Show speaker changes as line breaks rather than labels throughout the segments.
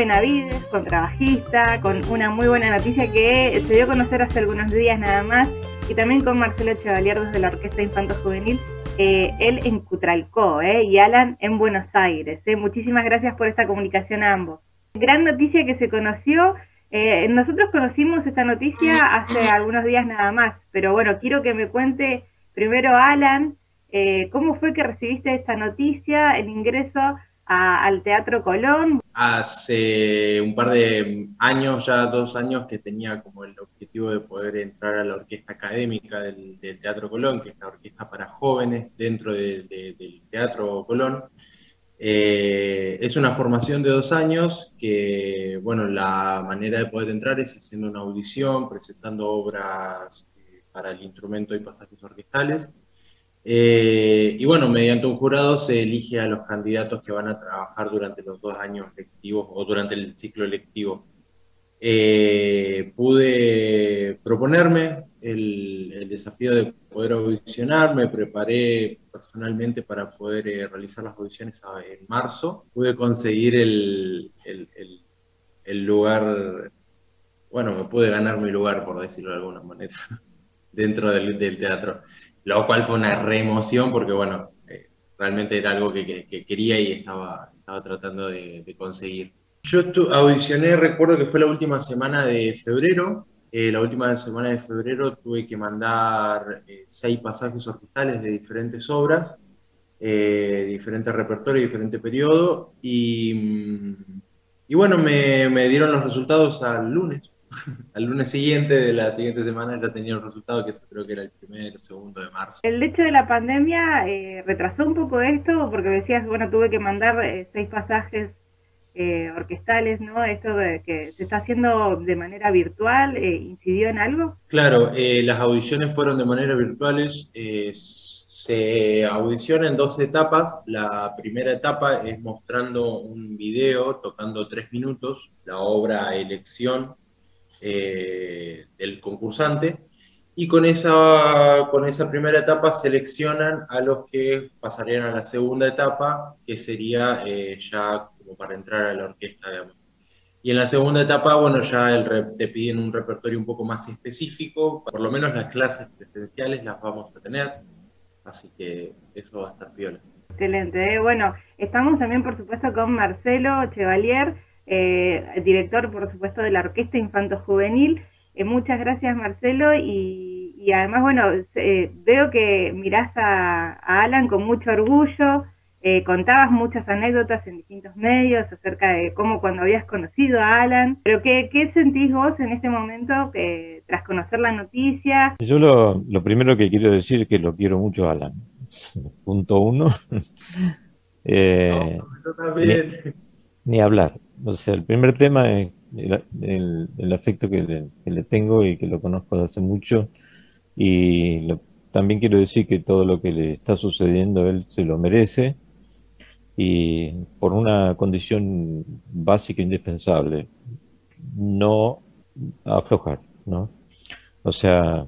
Benavides, contrabajista, con una muy buena noticia que se dio a conocer hace algunos días nada más, y también con Marcelo Chevalier desde la Orquesta Infanto Juvenil, eh, él en Cutralcó eh, y Alan en Buenos Aires. Eh. Muchísimas gracias por esta comunicación a ambos. Gran noticia que se conoció. Eh, nosotros conocimos esta noticia hace algunos días nada más, pero bueno, quiero que me cuente primero Alan, ¿cómo fue que recibiste esta noticia, el ingreso al Teatro Colón?
Hace un par de años, ya dos años, que tenía como el objetivo de poder entrar a la orquesta académica del, Teatro Colón, que es la orquesta para jóvenes dentro del Teatro Colón. Eh, es una formación de dos años que, bueno, la manera de poder entrar es haciendo una audición, presentando obras eh, para el instrumento y pasajes orquestales eh, y bueno, mediante un jurado se elige a los candidatos que van a trabajar durante los dos años lectivos o durante el ciclo lectivo. Eh, pude proponerme el, desafío de poder audicionar, me preparé personalmente para poder eh, realizar las audiciones en marzo. Pude conseguir el, lugar, bueno, me pude ganar mi lugar, por decirlo de alguna manera, dentro del teatro lo cual fue una reemoción porque, bueno, eh, realmente era algo que, quería y estaba, estaba tratando de, conseguir. Yo audicioné, recuerdo que fue la última semana de febrero. Eh, la última semana de febrero tuve que mandar eh, seis pasajes orquestales de diferentes obras, diferentes repertorios, diferente periodo. Y, mm, y bueno, me dieron los resultados al lunes. Al lunes siguiente de la siguiente semana ya tenía el resultado, que eso creo que era el primero o segundo de marzo.
El hecho de la pandemia eh, retrasó un poco esto, porque decías, bueno, tuve que mandar eh, seis pasajes eh, orquestales, ¿no? Esto de que se está haciendo de manera virtual, ¿incidió en algo?
Claro, las audiciones fueron de manera virtuales. se audiciona en dos etapas. La primera etapa es mostrando un video tocando tres minutos, la obra Elección eh, del concursante. Y con esa, con esa primera etapa seleccionan a los que pasarían a la segunda etapa, que sería eh, ya como para entrar a la orquesta, Y en la segunda etapa, bueno, ya el te piden un repertorio un poco más específico, por lo menos las clases presenciales las vamos a tener, así que eso va a estar piola.
Excelente, ¿eh? bueno, estamos también por supuesto con Marcelo Chevalier, eh, director, por supuesto, de la Orquesta Infanto Juvenil. Eh, muchas gracias, Marcelo, y, además, bueno, eh, veo que mirás a, Alan con mucho orgullo, eh, contabas muchas anécdotas en distintos medios acerca de cómo cuando habías conocido a Alan, pero ¿qué, qué sentís vos en este momento que, tras conocer la noticia?
Yo lo, lo primero que quiero decir es que lo quiero mucho a Alan. Punto uno. eh, ni hablar. O sea, el primer tema es el, afecto que le, tengo y que lo conozco desde hace mucho. Y también quiero decir que todo lo que le está sucediendo a él se lo merece y por una condición básica e indispensable, no aflojar, ¿no? O sea,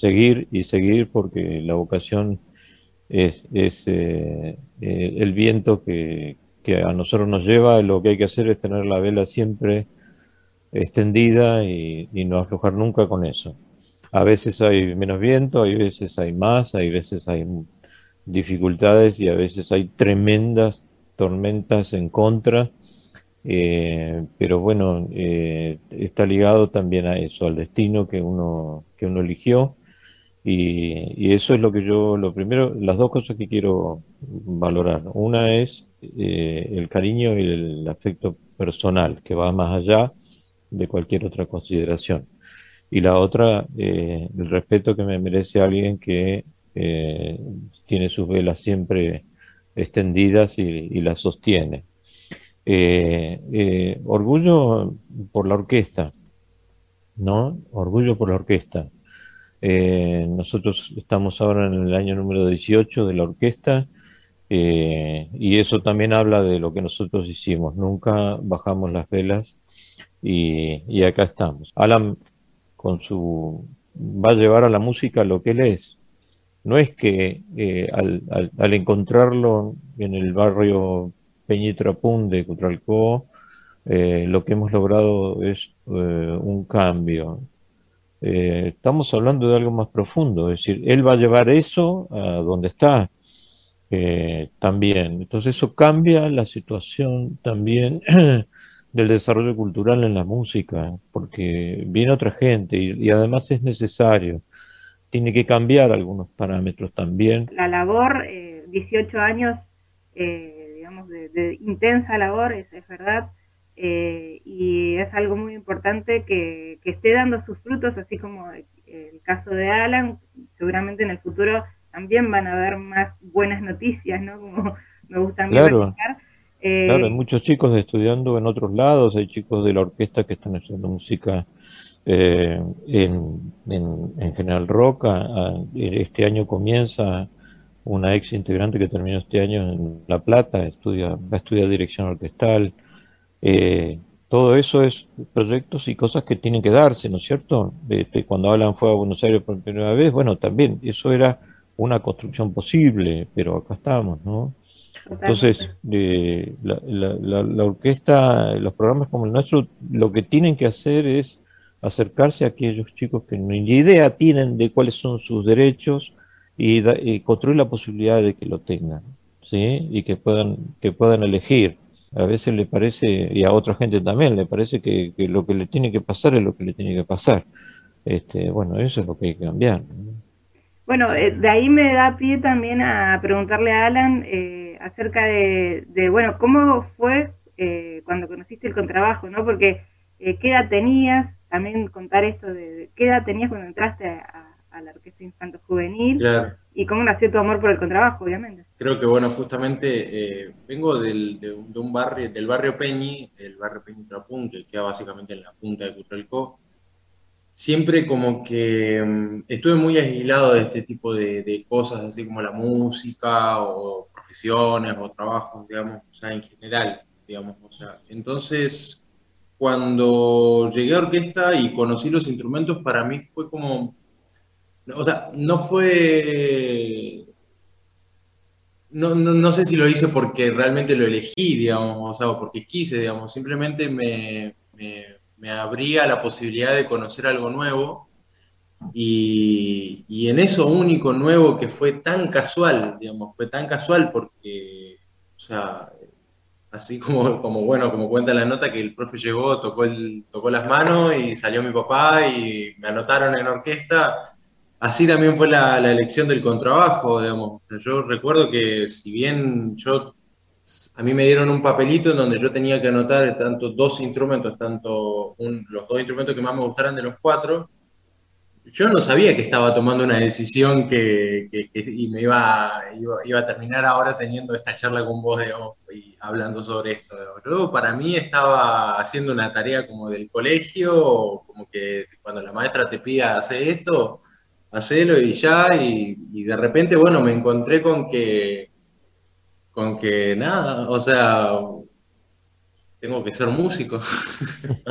seguir y seguir porque la vocación es, es eh, eh, el viento que, que a nosotros nos lleva, lo que hay que hacer es tener la vela siempre extendida y, no aflojar nunca con eso. A veces hay menos viento, hay veces hay más, hay veces hay dificultades y a veces hay tremendas tormentas en contra, eh, pero bueno, eh, está ligado también a eso, al destino que uno, que uno eligió. Y, y, eso es lo que yo, lo primero, las dos cosas que quiero valorar. Una es eh, el cariño y el afecto personal, que va más allá de cualquier otra consideración. Y la otra, eh, el respeto que me merece alguien que eh, tiene sus velas siempre extendidas y, las sostiene. orgullo por la orquesta, ¿no? Orgullo por la orquesta. nosotros estamos ahora en el año número 18 de la orquesta eh, y eso también habla de lo que nosotros hicimos. Nunca bajamos las velas y, acá estamos. Alan con su va a llevar a la música lo que él es. No es que eh, al, encontrarlo en el barrio Peñitrapún de Cutralcó eh, lo que hemos logrado es eh, un cambio. Eh, estamos hablando de algo más profundo, es decir, él va a llevar eso a donde está también. Entonces eso cambia la situación también del desarrollo cultural en la música, porque viene otra gente y, además es necesario. Tiene que cambiar algunos parámetros también.
La labor, 18 años, digamos, de, intensa labor, es, es verdad, eh, y es algo muy importante que, esté dando sus frutos, así como el caso de Alan, seguramente en el futuro también van a haber más buenas noticias, ¿no? Como me gusta
claro. Eh, claro, hay muchos chicos estudiando en otros lados, hay chicos de la orquesta que están estudiando música eh, en, en, General Roca. Este año comienza una ex integrante que terminó este año en La Plata, estudia, va a estudiar dirección orquestal. Eh, todo eso es proyectos y cosas que tienen que darse, ¿no es cierto? Este, cuando Alan fue a Buenos Aires por primera vez, bueno, también eso era una construcción posible, pero acá estamos, ¿no? Entonces, eh, la, la, orquesta, los programas como el nuestro, lo que tienen que hacer es acercarse a aquellos chicos que ni idea tienen de cuáles son sus derechos y, y construir la posibilidad de que lo tengan, ¿sí? Y que puedan, que puedan elegir a veces le parece, y a otra gente también, le parece que, lo que le tiene que pasar es lo que le tiene que pasar. Este, bueno, eso es lo que hay que cambiar.
Bueno, eh, de ahí me da pie también a preguntarle a Alan eh, acerca de, bueno, ¿cómo fue eh, cuando conociste el contrabajo, no? Porque, ¿qué edad tenías? También contar esto de, ¿qué edad tenías cuando entraste a, a la Orquesta Infanto Juvenil y cómo nació tu amor por el contrabajo, obviamente.
Creo que, bueno, justamente eh, vengo del, de, un, barrio, del barrio Peñi, el barrio Peñi Trapún, que queda básicamente en la punta de Cutralcó. Siempre como que mm, estuve muy aislado de este tipo de, cosas, así como la música o profesiones o trabajos, digamos, o sea, en general, digamos, o sea, entonces cuando llegué a orquesta y conocí los instrumentos, para mí fue como o sea, no fue. No, no, sé si lo hice porque realmente lo elegí, digamos, o sea, porque quise, digamos, simplemente me, me, abría la posibilidad de conocer algo nuevo y, en eso único, nuevo, que fue tan casual, digamos, fue tan casual porque, o sea, así como, como bueno, como cuenta la nota, que el profe llegó, tocó, el, tocó las manos y salió mi papá y me anotaron en orquesta así también fue la, elección del contrabajo, digamos. yo recuerdo que si bien yo, a mí me dieron un papelito en donde yo tenía que anotar tanto dos instrumentos, tanto los dos instrumentos que más me gustaran de los cuatro, yo no sabía que estaba tomando una decisión que, y me iba, iba, a terminar ahora teniendo esta charla con vos y hablando sobre esto. Yo para mí estaba haciendo una tarea como del colegio, como que cuando la maestra te pida hacer esto, hacelo y ya, y, de repente, bueno, me encontré con que, con que nada, o sea, tengo que ser músico.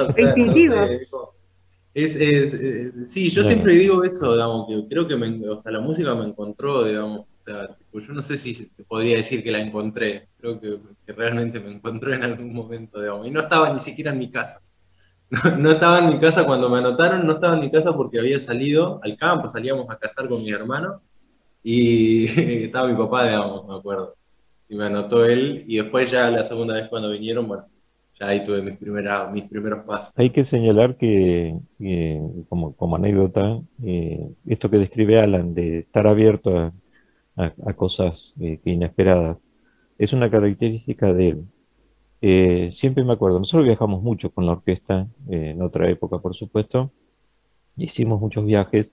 es, eh, sí, yo siempre digo eso, digamos, que creo que me, o sea, la música me encontró, digamos, o sea, yo no sé si podría decir que la encontré, creo que, que realmente me encontró en algún momento, digamos, y no estaba ni siquiera en mi casa. No, estaba en mi casa cuando me anotaron, no estaba en mi casa porque había salido al campo, salíamos a cazar con mi hermano y estaba mi papá, digamos, me acuerdo. Y me anotó él y después ya la segunda vez cuando vinieron, bueno, ya ahí tuve mis, primeras, mis primeros pasos.
Hay que señalar que, como, como anécdota, eh, esto que describe Alan de estar abierto a, a, cosas eh, inesperadas, es una característica de él. Eh, siempre me acuerdo, nosotros viajamos mucho con la orquesta, eh, en otra época por supuesto, hicimos muchos viajes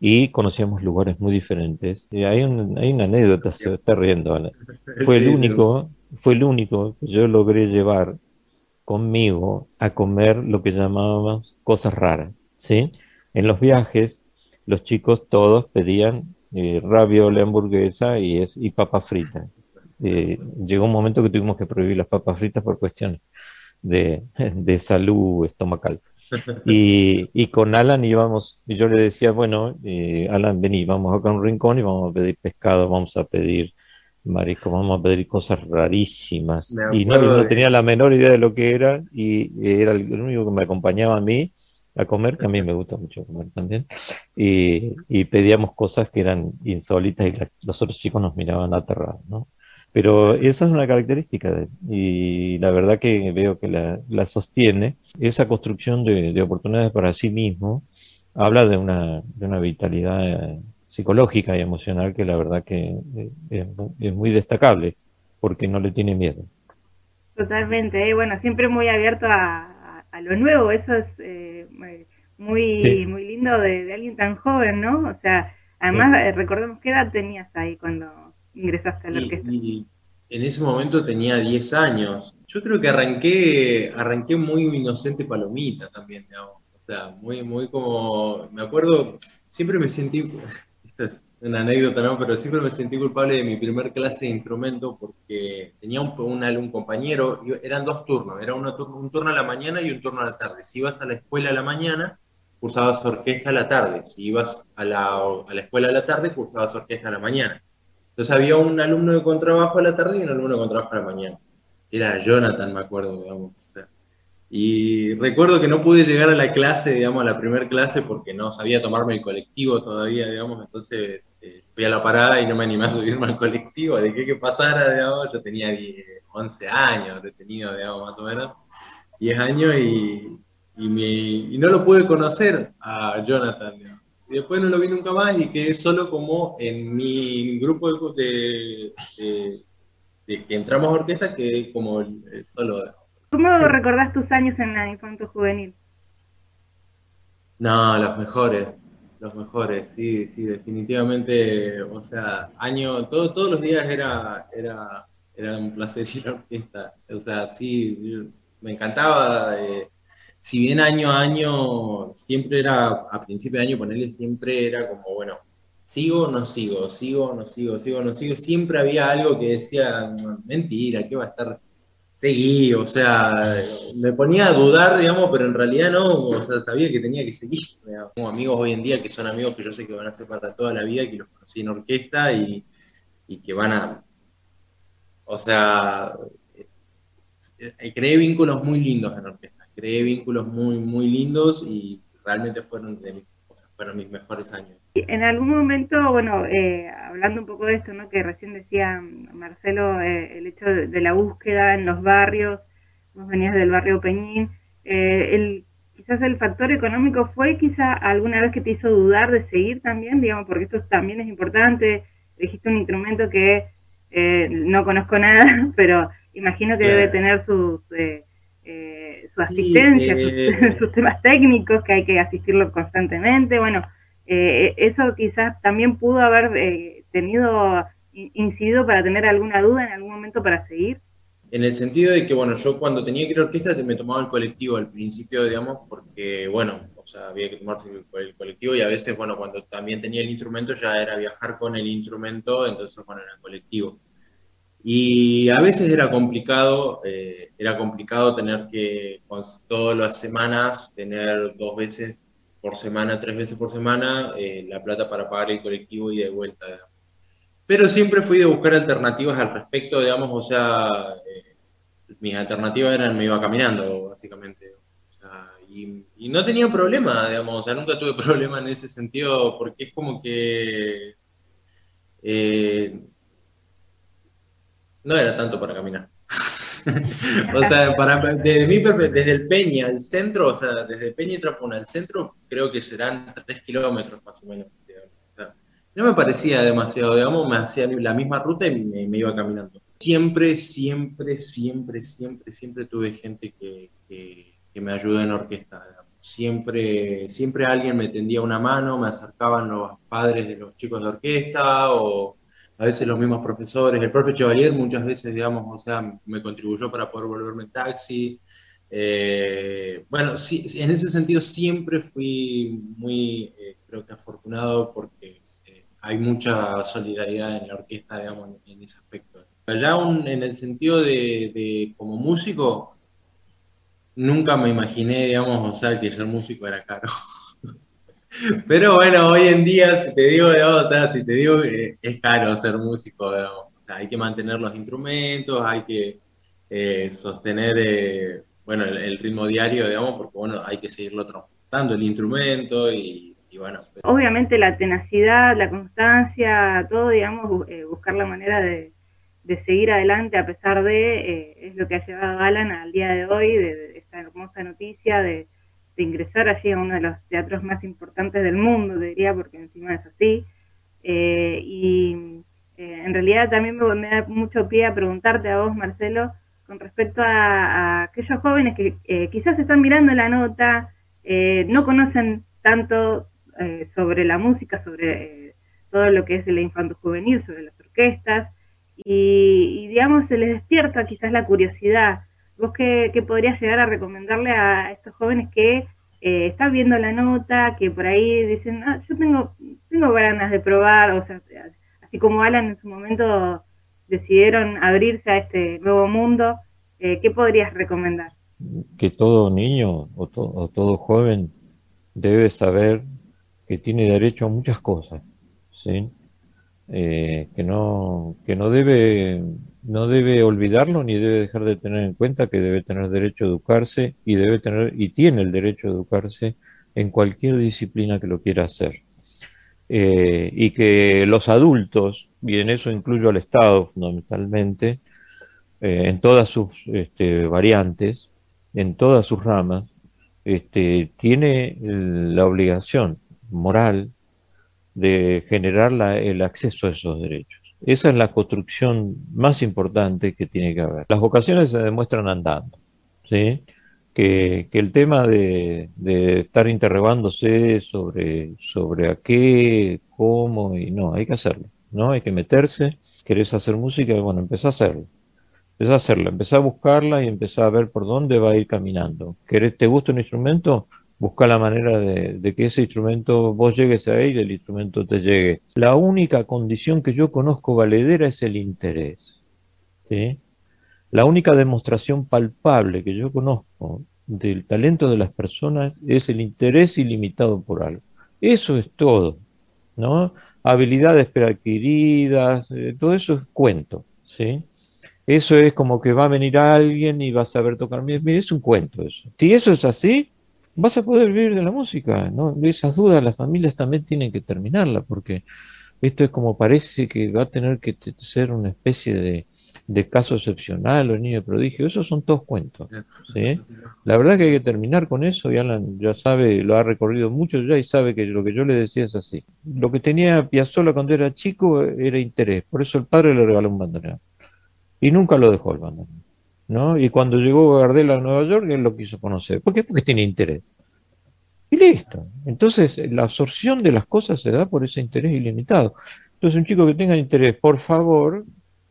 y conocíamos lugares muy diferentes. hay, hay, una anécdota, se está riendo, Fue el único, fue el único que yo logré llevar conmigo a comer lo que llamábamos cosas raras, ¿sí? En los viajes, los chicos todos pedían eh, hamburguesa y, es, y papa frita. Eh, llegó un momento que tuvimos que prohibir las papas fritas por cuestiones de, salud estomacal. Y, con Alan íbamos, y yo le decía, bueno, eh, Alan, vení, vamos acá a un rincón y vamos a pedir pescado, vamos a pedir Marico, vamos a pedir cosas rarísimas. Y no, tenía la menor idea de lo que era, y era el único que me acompañaba a mí a comer, que a mí me gusta mucho comer también, y, pedíamos cosas que eran insólitas y los otros chicos nos miraban aterrados, ¿no? Pero esa es una característica de él, y la verdad que veo que la, sostiene. Esa construcción de, oportunidades para sí mismo habla de una, de una vitalidad psicológica y emocional que la verdad que eh, es, muy destacable, porque no le tiene miedo.
Totalmente, ¿eh? bueno, siempre muy abierto a, lo nuevo, eso es eh, muy muy lindo de, alguien tan joven, ¿no? O sea, además recordemos qué edad tenías ahí cuando ingresaste a la orquesta.
Y, en ese momento tenía 10 años. Yo creo que arranqué arranqué muy inocente palomita también, digamos. O sea, muy muy como me acuerdo, siempre me sentí es una anécdota, ¿no? Pero siempre me sentí culpable de mi primer clase de instrumento porque tenía un, un, compañero, eran dos turnos, era un turno a la mañana y un turno a la tarde. Si ibas a la escuela a la mañana, cursabas orquesta a la tarde. Si ibas a la, a la escuela a la tarde, cursabas orquesta a la mañana. Entonces había un alumno de contrabajo a la tarde y un alumno de contrabajo a la mañana. Era Jonathan, me acuerdo, digamos. Y recuerdo que no pude llegar a la clase, digamos, a la primera clase porque no sabía tomarme el colectivo todavía, digamos, entonces eh, fui a la parada y no me animé a subirme al colectivo, de que pasara, digamos, yo tenía 11 años, detenido, digamos, más o menos, 10 años y, y, no lo pude conocer a Jonathan, digamos. Y después no lo vi nunca más y quedé solo como en mi grupo de, de, que entramos a orquesta, quedé como solo,
¿Cómo recordás tus años en la infanto juvenil?
No, los mejores, los mejores, sí, sí, definitivamente, o sea, año, todo, todos los días era, era, era un placer ir a orquesta, o sea, sí, me encantaba, eh, si bien año a año, siempre era, a principio de año ponerle, siempre era como, bueno, sigo no sigo, sigo no sigo, sigo no sigo, siempre había algo que decía, mentira, ¿qué va a estar seguí, o sea, me ponía a dudar, digamos, pero en realidad no, o sea, sabía que tenía que seguir. Tengo amigos hoy en día que son amigos que yo sé que van a ser para toda la vida, que los conocí en orquesta y, que van a, o sea, eh, creé vínculos muy lindos en orquesta, creé vínculos muy, muy lindos y realmente fueron, de fueron mis mejores años.
En algún momento, bueno, eh, hablando un poco de esto, ¿no? que recién decía Marcelo, eh, el hecho de, la búsqueda en los barrios, vos venías del barrio Peñín, eh, el, quizás el factor económico fue quizá alguna vez que te hizo dudar de seguir también, digamos, porque esto también es importante, dijiste un instrumento que no conozco nada, pero imagino que debe tener sus... su asistencia, sus, sus temas técnicos, que hay que asistirlo constantemente, bueno, eh, eso quizás también pudo haber eh, tenido incidido para tener alguna duda en algún momento para seguir.
En el sentido de que, bueno, yo cuando tenía que ir a orquesta me tomaba el colectivo al principio, digamos, porque, bueno, o sea, había que tomarse el, colectivo y a veces, bueno, cuando también tenía el instrumento ya era viajar con el instrumento, entonces, bueno, era el colectivo. Y a veces era complicado, eh, era complicado tener que, todas las semanas, tener dos veces por semana, tres veces por semana, eh, la plata para pagar el colectivo y de vuelta. Pero siempre fui de buscar alternativas al respecto, digamos, o sea, eh, mis alternativas eran me iba caminando, básicamente. y, no tenía problema, digamos, o sea, nunca tuve problema en ese sentido, porque es como que eh, no era tanto para caminar. o sea, para, desde, mi, desde el Peña al centro, o sea, desde Peña y Trapuna al centro, creo que serán tres kilómetros más o menos. no me parecía demasiado, digamos, me hacía la misma ruta y me, iba caminando. Siempre, siempre, siempre, siempre, siempre tuve gente que, que, me ayudó en orquesta. Siempre, siempre alguien me tendía una mano, me acercaban los padres de los chicos de orquesta o a veces los mismos profesores, el profe Chevalier muchas veces, digamos, o sea, me contribuyó para poder volverme en taxi. Eh, bueno, sí, en ese sentido siempre fui muy, eh, creo que afortunado porque eh, hay mucha solidaridad en la orquesta, digamos, en, ese aspecto. Ya en el sentido de, de, como músico, nunca me imaginé, digamos, o sea, que ser músico era caro. Pero bueno, hoy en día, si te digo, o sea, si te digo, es caro ser músico, sea, hay que mantener los instrumentos, hay que eh, sostener, eh, bueno, el, ritmo diario, digamos, porque, bueno, hay que seguirlo transportando el instrumento y, bueno.
Obviamente la tenacidad, la constancia, todo, digamos, buscar la manera de, seguir adelante a pesar de, es lo que ha llevado a Alan al día de hoy, de esta hermosa noticia de de ingresar allí a uno de los teatros más importantes del mundo, diría, porque encima es así. Eh, y eh, en realidad también me, da mucho pie a preguntarte a vos, Marcelo, con respecto a, aquellos jóvenes que eh, quizás están mirando la nota, no conocen tanto sobre la música, sobre todo lo que es el infanto juvenil, sobre las orquestas, y, y, digamos se les despierta quizás la curiosidad ¿Vos qué, podrías llegar a recomendarle a estos jóvenes que eh, están viendo la nota, que por ahí dicen, ah, yo tengo, tengo ganas de probar, o sea, así como Alan en su momento decidieron abrirse a este nuevo mundo, eh, ¿qué podrías recomendar?
Que todo niño o, o todo joven debe saber que tiene derecho a muchas cosas, ¿sí? Eh, que no que no debe no debe olvidarlo ni debe dejar de tener en cuenta que debe tener derecho a educarse y debe tener y tiene el derecho a educarse en cualquier disciplina que lo quiera hacer eh, y que los adultos y en eso incluyo al Estado fundamentalmente eh, en todas sus este, variantes en todas sus ramas este, tiene la obligación moral de generar el acceso a esos derechos. Esa es la construcción más importante que tiene que haber. Las vocaciones se demuestran andando, ¿sí? Que, el tema de, estar interrogándose sobre, sobre a qué, cómo, y no, hay que hacerlo, ¿no? Hay que meterse, querés hacer música, bueno, empezá a hacerlo. Empezá a hacerla, empezá a buscarla y empezá a ver por dónde va a ir caminando. ¿Querés, ¿Te gusta un instrumento? Busca la manera de, que ese instrumento vos llegues a él y el instrumento te llegue. La única condición que yo conozco valedera es el interés. ¿sí? La única demostración palpable que yo conozco del talento de las personas es el interés ilimitado por algo. Eso es todo, ¿no? Habilidades preadquiridas, eh, todo eso es cuento, ¿sí? Eso es como que va a venir alguien y va a saber tocar. Es un cuento eso. Si eso es así, vas a poder vivir de la música, ¿no? Esas dudas las familias también tienen que terminarla, porque esto es como parece que va a tener que ser una especie de, caso excepcional o niño prodigio, esos son todos cuentos, ¿sí? La verdad que hay que terminar con eso, y Alan ya sabe, lo ha recorrido mucho ya y sabe que lo que yo le decía es así. Lo que tenía Piazzolla cuando era chico era interés, por eso el padre le regaló un bandoneón. Y nunca lo dejó el bandoneón. ¿No? Y cuando llegó Gardel a Nueva York, él lo quiso conocer. ¿Por qué? Porque tiene interés. Y listo. Entonces, la absorción de las cosas se da por ese interés ilimitado. Entonces, un chico que tenga interés, por favor,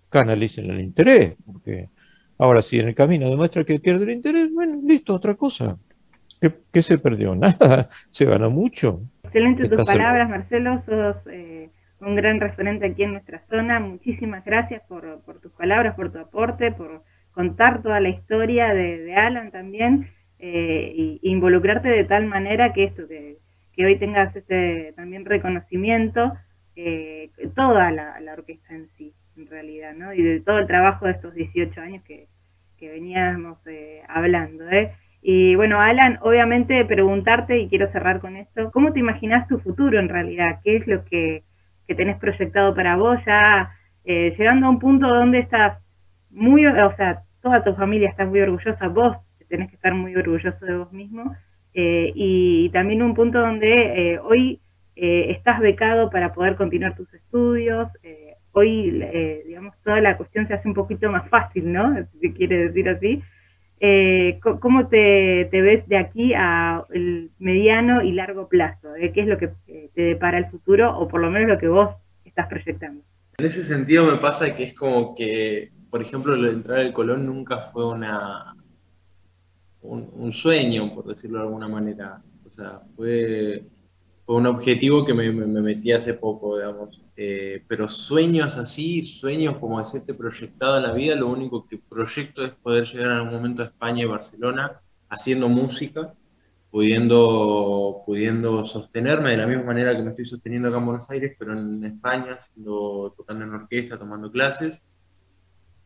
canalicen el interés, porque ahora si en el camino demuestra que pierde el interés, bueno, listo, otra cosa. ¿Qué, se perdió? Nada, se ganó mucho.
Excelente tus palabras, Marcelo, sos eh, un gran referente aquí en nuestra zona. Muchísimas gracias por, por tus palabras, por tu aporte, por contar toda la historia de, Alan también eh, e involucrarte de tal manera que esto, que, hoy tengas este también reconocimiento, eh, toda la, orquesta en sí, en realidad, ¿no? Y de todo el trabajo de estos 18 años que, veníamos eh, hablando, ¿eh? Y bueno, Alan, obviamente preguntarte, y quiero cerrar con esto, ¿cómo te imaginas tu futuro en realidad? ¿Qué es lo que, que tenés proyectado para vos ya eh, llegando a un punto donde estás muy, o sea, toda tu familia está muy orgullosa, vos tenés que estar muy orgulloso de vos mismo, eh, y, también un punto donde eh, hoy eh, estás becado para poder continuar tus estudios, hoy, digamos, toda la cuestión se hace un poquito más fácil, ¿no? Si quiere decir así. ¿Cómo te, ves de aquí a el mediano y largo plazo? ¿Qué es lo que te depara el futuro o por lo menos lo que vos estás proyectando?
En ese sentido me pasa que es como que por ejemplo, lo de entrar al Colón nunca fue una un, sueño, por decirlo de alguna manera. O sea, fue, fue un objetivo que me, metí hace poco, digamos. Eh, pero sueños así, sueños como hacerte proyectado en la vida, lo único que proyecto es poder llegar en algún momento a España y Barcelona haciendo música, pudiendo, pudiendo sostenerme de la misma manera que me estoy sosteniendo acá en Buenos Aires, pero en España, tocando en orquesta, tomando clases.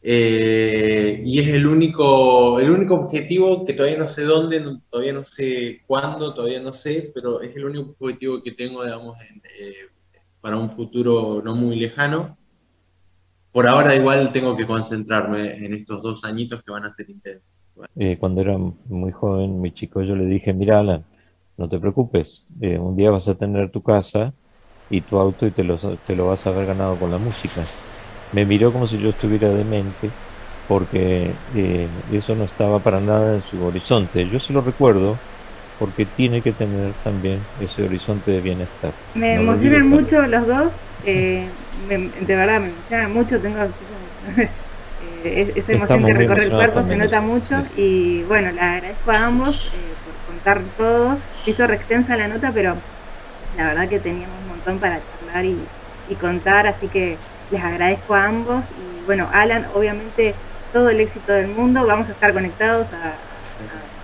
Eh, y es el único, el único objetivo que todavía no sé dónde, todavía no sé cuándo, todavía no sé, pero es el único objetivo que tengo, digamos, eh, para un futuro no muy lejano. Por ahora igual tengo que concentrarme en estos dos añitos que van a ser intensos.
Eh, cuando era muy joven, muy chico, yo le dije, mira Alan, no te preocupes, un día vas a tener tu casa y tu auto y te lo, te lo vas a haber ganado con la música me miró como si yo estuviera demente porque eh, eso no estaba para nada en su horizonte. Yo se lo recuerdo porque tiene que tener también ese horizonte de bienestar.
Me emocionan mucho los dos, eh, de verdad me emocionan mucho, tengo eh, esa emoción que recorre el cuerpo, se nota mucho y bueno, le agradezco a ambos por contar todo, hizo re extensa la nota, pero la verdad que teníamos un montón para charlar y, y contar, así que les agradezco a ambos y bueno, Alan, obviamente todo el éxito del mundo, vamos a estar conectados a,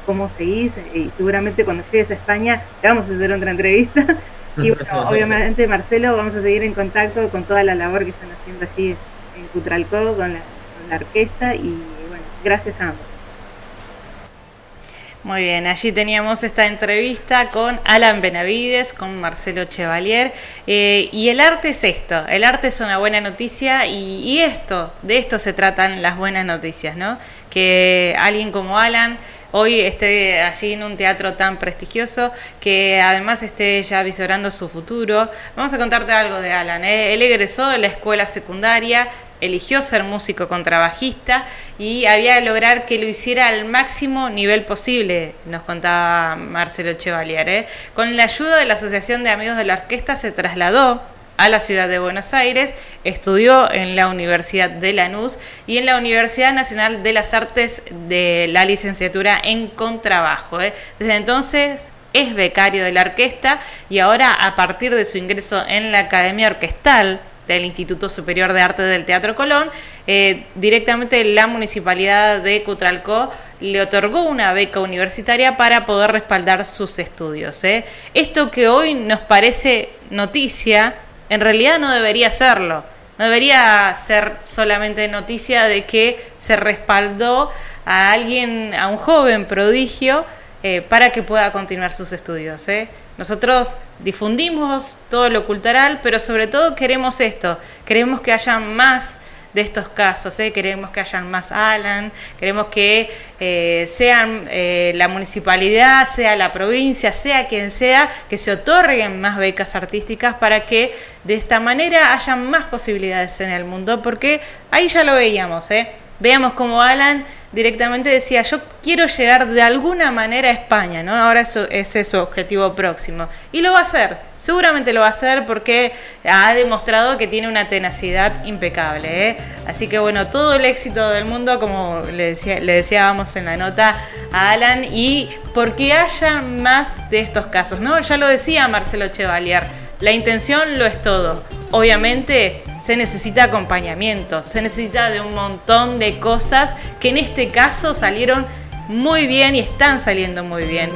cómo seguís y seguramente cuando llegues a España te vamos a hacer otra entrevista y bueno, obviamente Marcelo, vamos a seguir en contacto con toda la labor que están haciendo allí en Cutralco con la, con la orquesta y bueno, gracias a ambos.
Muy bien, allí teníamos esta entrevista con Alan Benavides, con Marcelo Chevalier. Eh, y el arte es esto, el arte es una buena noticia y, esto, de esto se tratan las buenas noticias, ¿no? Que alguien como Alan hoy esté allí en un teatro tan prestigioso, que además esté ya visorando su futuro. Vamos a contarte algo de Alan. ¿eh? Él egresó de la escuela secundaria, eligió ser músico contrabajista y había de lograr que lo hiciera al máximo nivel posible, nos contaba Marcelo Chevalier. ¿eh? Con la ayuda de la Asociación de Amigos de la Orquesta se trasladó a la ciudad de Buenos Aires, estudió en la Universidad de Lanús y en la Universidad Nacional de las Artes de la licenciatura en contrabajo. ¿eh? Desde entonces es becario de la orquesta y ahora a partir de su ingreso en la Academia Orquestal del Instituto Superior de Arte del Teatro Colón, eh, directamente la Municipalidad de Cutralcó le otorgó una beca universitaria para poder respaldar sus estudios. ¿eh? Esto que hoy nos parece noticia, en realidad no debería serlo. No debería ser solamente noticia de que se respaldó a alguien, a un joven prodigio, eh, para que pueda continuar sus estudios. ¿eh? Nosotros difundimos todo lo cultural, pero sobre todo queremos esto, queremos que haya más de estos casos, ¿eh? queremos que haya más Alan, queremos que eh, sean eh, la municipalidad, sea la provincia, sea quien sea, que se otorguen más becas artísticas para que de esta manera haya más posibilidades en el mundo, porque ahí ya lo veíamos, ¿eh? veamos cómo Alan directamente decía, yo quiero llegar de alguna manera a España, ¿no? Ahora eso, ese es su objetivo próximo. Y lo va a hacer, seguramente lo va a hacer porque ha demostrado que tiene una tenacidad impecable. ¿eh? Así que bueno, todo el éxito del mundo, como le, decía, le decíamos en la nota a Alan, y porque haya más de estos casos, ¿no? Ya lo decía Marcelo Chevalier, la intención lo es todo. Obviamente se necesita acompañamiento, se necesita de un montón de cosas que en este caso salieron muy bien y están saliendo muy bien.